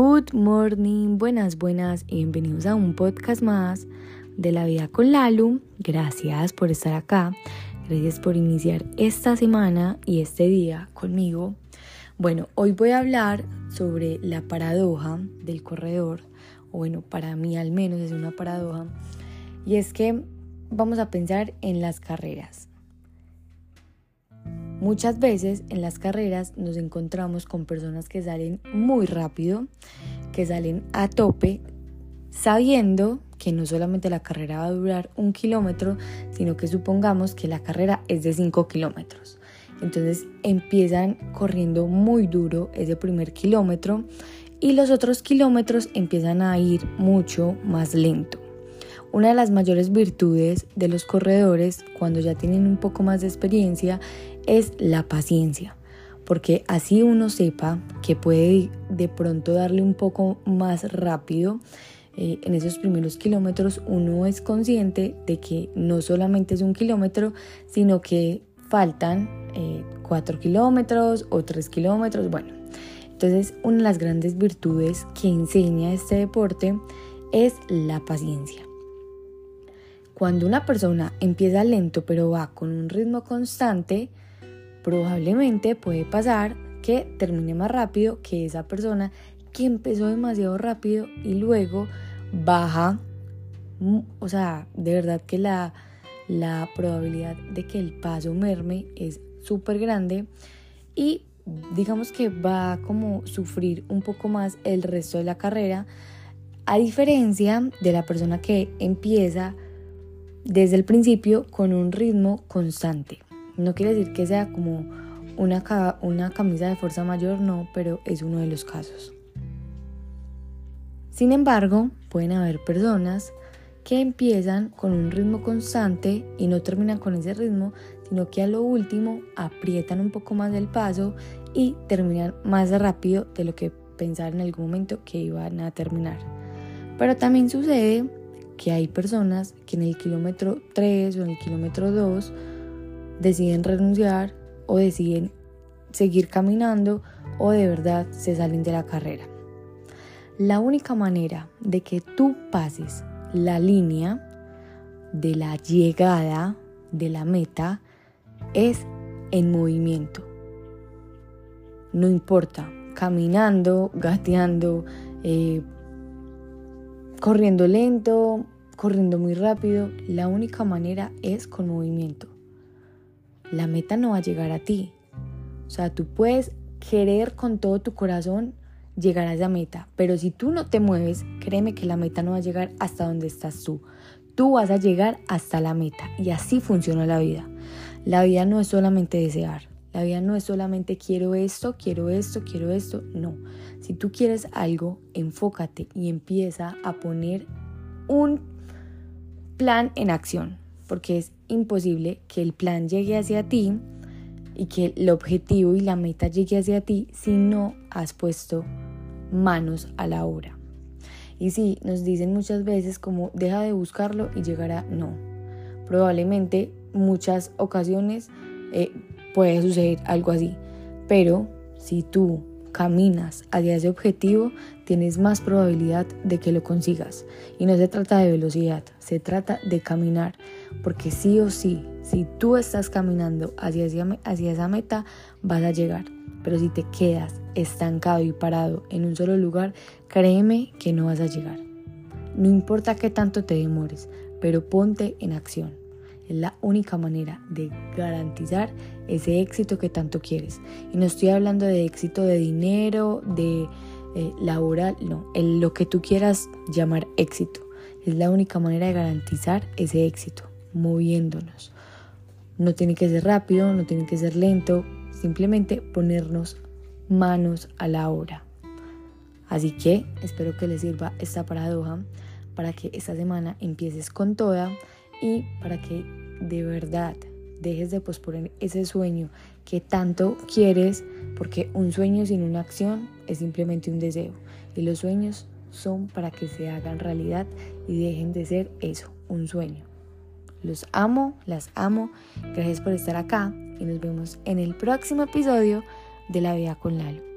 Good morning, buenas, buenas y bienvenidos a un podcast más de la vida con Lalu. Gracias por estar acá, gracias por iniciar esta semana y este día conmigo. Bueno, hoy voy a hablar sobre la paradoja del corredor, o bueno, para mí al menos es una paradoja, y es que vamos a pensar en las carreras. Muchas veces en las carreras nos encontramos con personas que salen muy rápido, que salen a tope, sabiendo que no solamente la carrera va a durar un kilómetro, sino que supongamos que la carrera es de 5 kilómetros. Entonces empiezan corriendo muy duro ese primer kilómetro y los otros kilómetros empiezan a ir mucho más lento. Una de las mayores virtudes de los corredores cuando ya tienen un poco más de experiencia es la paciencia, porque así uno sepa que puede de pronto darle un poco más rápido. Eh, en esos primeros kilómetros uno es consciente de que no solamente es un kilómetro, sino que faltan eh, cuatro kilómetros o tres kilómetros. Bueno, entonces una de las grandes virtudes que enseña este deporte es la paciencia. Cuando una persona empieza lento pero va con un ritmo constante, probablemente puede pasar que termine más rápido que esa persona que empezó demasiado rápido y luego baja. Mm, o sea, de verdad que la, la probabilidad de que el paso merme es súper grande y digamos que va a como sufrir un poco más el resto de la carrera a diferencia de la persona que empieza desde el principio con un ritmo constante. No quiere decir que sea como una, una camisa de fuerza mayor, no, pero es uno de los casos. Sin embargo, pueden haber personas que empiezan con un ritmo constante y no terminan con ese ritmo, sino que a lo último aprietan un poco más el paso y terminan más rápido de lo que pensaron en algún momento que iban a terminar. Pero también sucede que hay personas que en el kilómetro 3 o en el kilómetro 2 deciden renunciar o deciden seguir caminando o de verdad se salen de la carrera. La única manera de que tú pases la línea de la llegada de la meta es en movimiento. No importa, caminando, gateando, eh, corriendo lento, corriendo muy rápido, la única manera es con movimiento la meta no va a llegar a ti. O sea, tú puedes querer con todo tu corazón llegar a esa meta, pero si tú no te mueves, créeme que la meta no va a llegar hasta donde estás tú. Tú vas a llegar hasta la meta y así funciona la vida. La vida no es solamente desear, la vida no es solamente quiero esto, quiero esto, quiero esto, no. Si tú quieres algo, enfócate y empieza a poner un plan en acción porque es imposible que el plan llegue hacia ti y que el objetivo y la meta llegue hacia ti si no has puesto manos a la obra. Y sí, nos dicen muchas veces como deja de buscarlo y llegará, no. Probablemente muchas ocasiones eh, puede suceder algo así, pero si tú caminas hacia ese objetivo, tienes más probabilidad de que lo consigas. Y no se trata de velocidad, se trata de caminar, porque sí o sí, si tú estás caminando hacia, hacia esa meta, vas a llegar. Pero si te quedas estancado y parado en un solo lugar, créeme que no vas a llegar. No importa qué tanto te demores, pero ponte en acción. Es la única manera de garantizar ese éxito que tanto quieres. Y no estoy hablando de éxito de dinero, de eh, laboral, no, en lo que tú quieras llamar éxito. Es la única manera de garantizar ese éxito, moviéndonos. No tiene que ser rápido, no tiene que ser lento, simplemente ponernos manos a la obra. Así que espero que les sirva esta paradoja para que esta semana empieces con toda y para que de verdad dejes de posponer ese sueño que tanto quieres, porque un sueño sin una acción es simplemente un deseo y los sueños son para que se hagan realidad y dejen de ser eso, un sueño. Los amo, las amo, gracias por estar acá y nos vemos en el próximo episodio de La Vida con Lalo.